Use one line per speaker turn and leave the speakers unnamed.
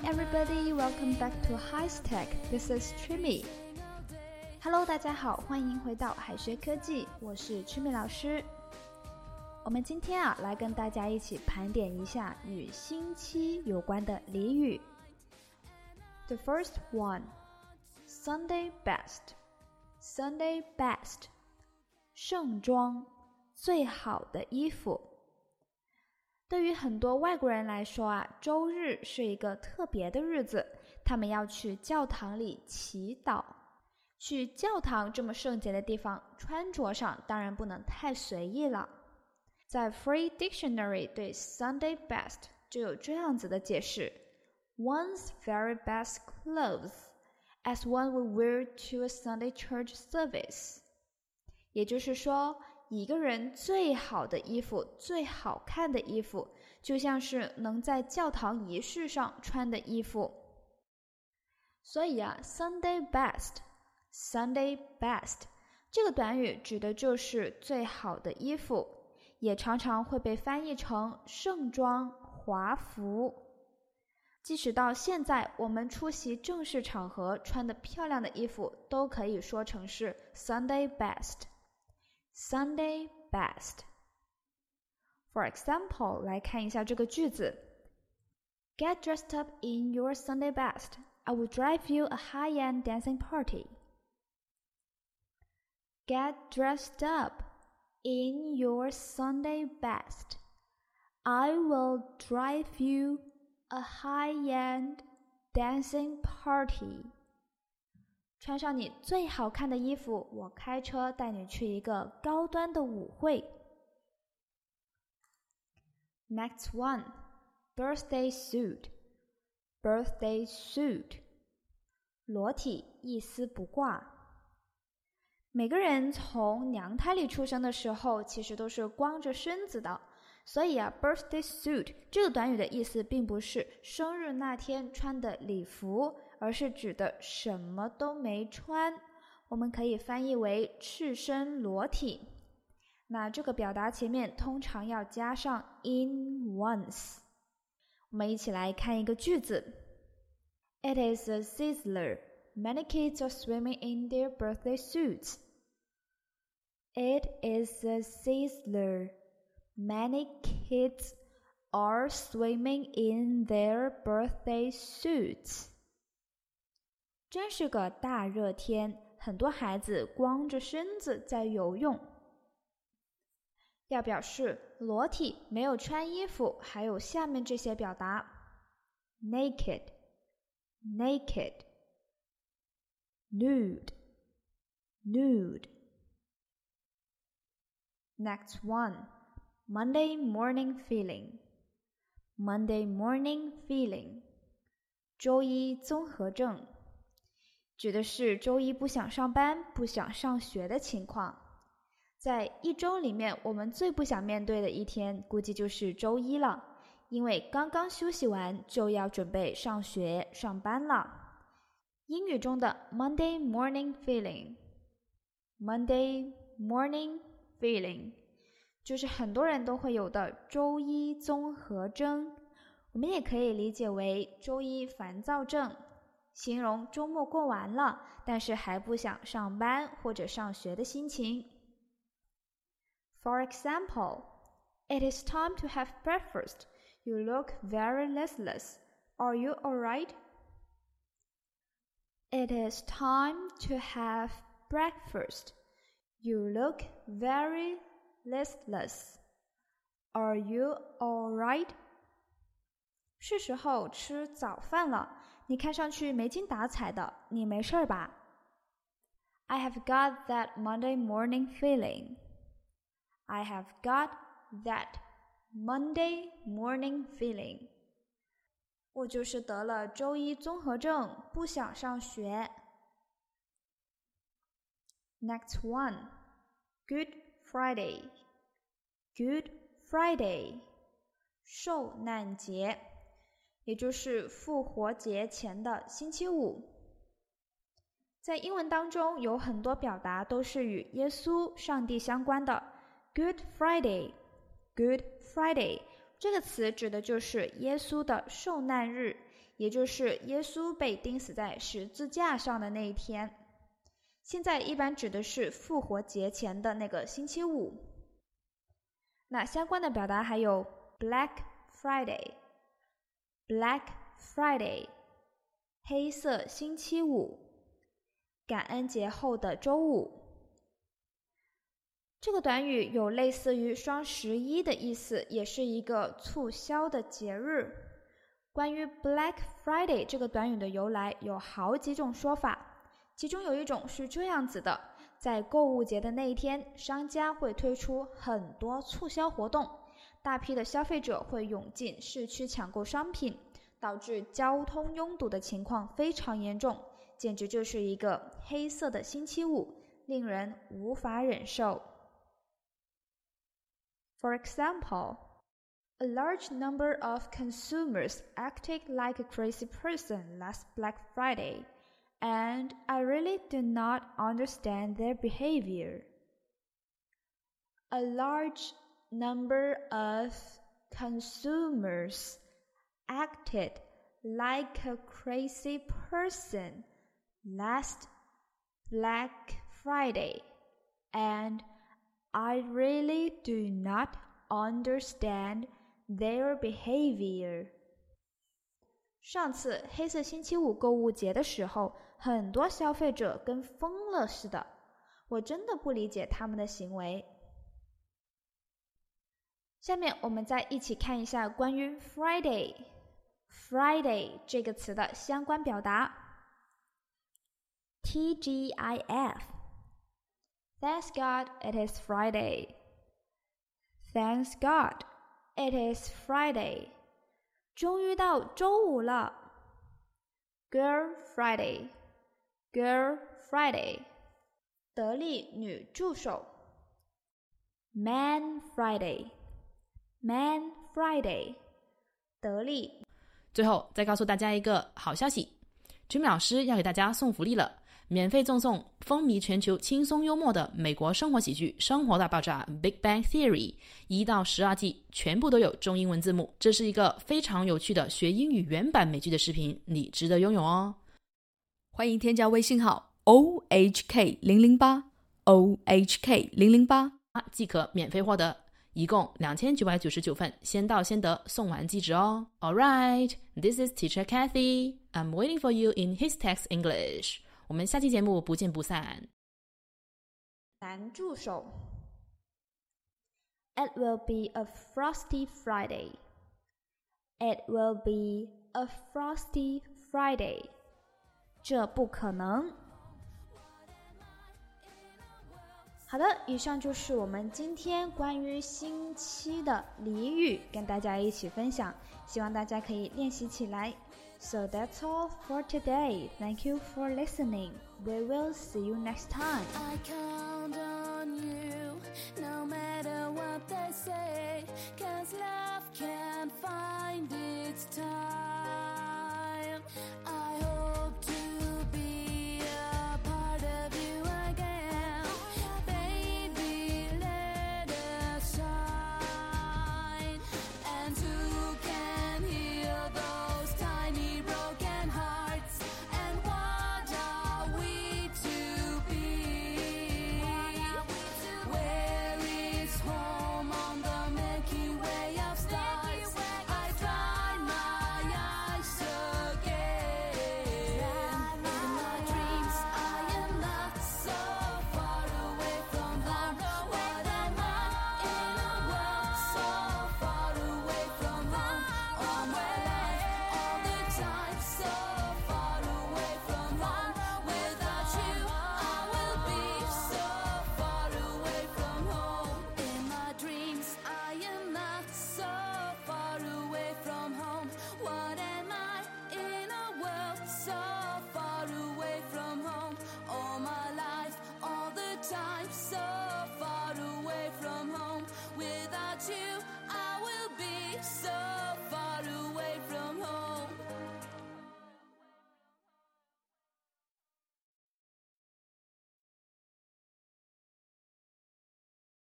everybody, welcome back to High Tech. This is Trimi. Hello，大家好，欢迎回到海学科技，我是 Trimi 老师。我们今天啊，来跟大家一起盘点一下与星期有关的俚语。The first one, Sunday best. Sunday best，盛装，最好的衣服。 对于很多外国人来说啊，周日是一个特别的日子，他们要去教堂里祈祷。去教堂这么圣洁的地方，穿着上当然不能太随意了。在 Free Dictionary 对 Sunday best 就有这样子的解释：One's very best clothes as one would wear to a Sunday church service。也就是说。一个人最好的衣服、最好看的衣服，就像是能在教堂仪式上穿的衣服。所以啊，Sunday best，Sunday best 这个短语指的就是最好的衣服，也常常会被翻译成盛装、华服。即使到现在，我们出席正式场合穿的漂亮的衣服，都可以说成是 Sunday best。Sunday best. For example，来看一下这个句子：Get dressed up in your Sunday best. I will drive you a high-end dancing party. Get dressed up in your Sunday best. I will drive you a high-end dancing party. 穿上你最好看的衣服，我开车带你去一个高端的舞会。Next one, birthday suit. Birthday suit. 裸体一丝不挂。每个人从娘胎里出生的时候，其实都是光着身子的。所以啊，birthday suit 这个短语的意思并不是生日那天穿的礼服，而是指的什么都没穿。我们可以翻译为赤身裸体。那这个表达前面通常要加上 in once。我们一起来看一个句子：It is a sizzler. Many kids are swimming in their birthday suits. It is a sizzler. Many kids are swimming in their birthday suits. 真是个大热天，很多孩子光着身子在游泳。要表示裸体没有穿衣服，还有下面这些表达：naked, naked, nude, nude. Next one. Monday morning feeling, Monday morning feeling，周一综合症，指的是周一不想上班、不想上学的情况。在一周里面，我们最不想面对的一天，估计就是周一了，因为刚刚休息完就要准备上学、上班了。英语中的 Monday morning feeling，Monday morning feeling。就是很多人都会有的周一综合征，我们也可以理解为周一烦躁症，形容周末过完了，但是还不想上班或者上学的心情。For example, it is time to have breakfast. You look very listless. Are you all right? It is time to have breakfast. You look very listless. Are you all right? 是时候吃早饭了。你看上去没精打采的，你没事吧？I have got that Monday morning feeling. I have got that Monday morning feeling. 我就是得了周一综合症，不想上学。Next one, good Friday, Good Friday，受难节，也就是复活节前的星期五。在英文当中，有很多表达都是与耶稣、上帝相关的。Good Friday, Good Friday，这个词指的就是耶稣的受难日，也就是耶稣被钉死在十字架上的那一天。现在一般指的是复活节前的那个星期五。那相关的表达还有 Black Friday，Black Friday，黑色星期五，感恩节后的周五。这个短语有类似于双十一的意思，也是一个促销的节日。关于 Black Friday 这个短语的由来，有好几种说法。其中有一种是这样子的：在购物节的那一天，商家会推出很多促销活动，大批的消费者会涌进市区抢购商品，导致交通拥堵的情况非常严重，简直就是一个黑色的星期五，令人无法忍受。For example, a large number of consumers acted like a crazy person last Black Friday, and I really do not understand their behavior. A large number of consumers acted like a crazy person last Black Friday, and I really do not understand their behavior. 上次黑色星期五购物节的时候， 很多消费者跟疯了似的，我真的不理解他们的行为。下面我们再一起看一下关于 Friday，Friday 这个词的相关表达：T-G-I-F。Thanks God it is Friday. Thanks God it is Friday. 终于到周五了。Girl Friday, Girl Friday. 得力女助手。Man Friday, Man Friday. 得力。
最后再告诉大家一个好消息，君米老师要给大家送福利了。免费赠送风靡全球、轻松幽默的美国生活喜剧《生活大爆炸》（Big Bang Theory） 一到十二季，全部都有中英文字幕。这是一个非常有趣的学英语原版美剧的视频，你值得拥有哦！
欢迎添加微信号 o h k 零零八 o h k 零零八，
即可免费获得，一共两千九百九十九份，先到先得，送完即止哦。All right, this is Teacher Kathy. I'm waiting for you in his text English. 我们下期节目不见不散。
男助手，It will be a frosty Friday. It will be a frosty Friday. 这不可能。好的，以上就是我们今天关于星期的俚语，跟大家一起分享，希望大家可以练习起来。So that's all for today. Thank you for listening. We will see you next time.
I count on you no matter what they say. Cause love can't find its time.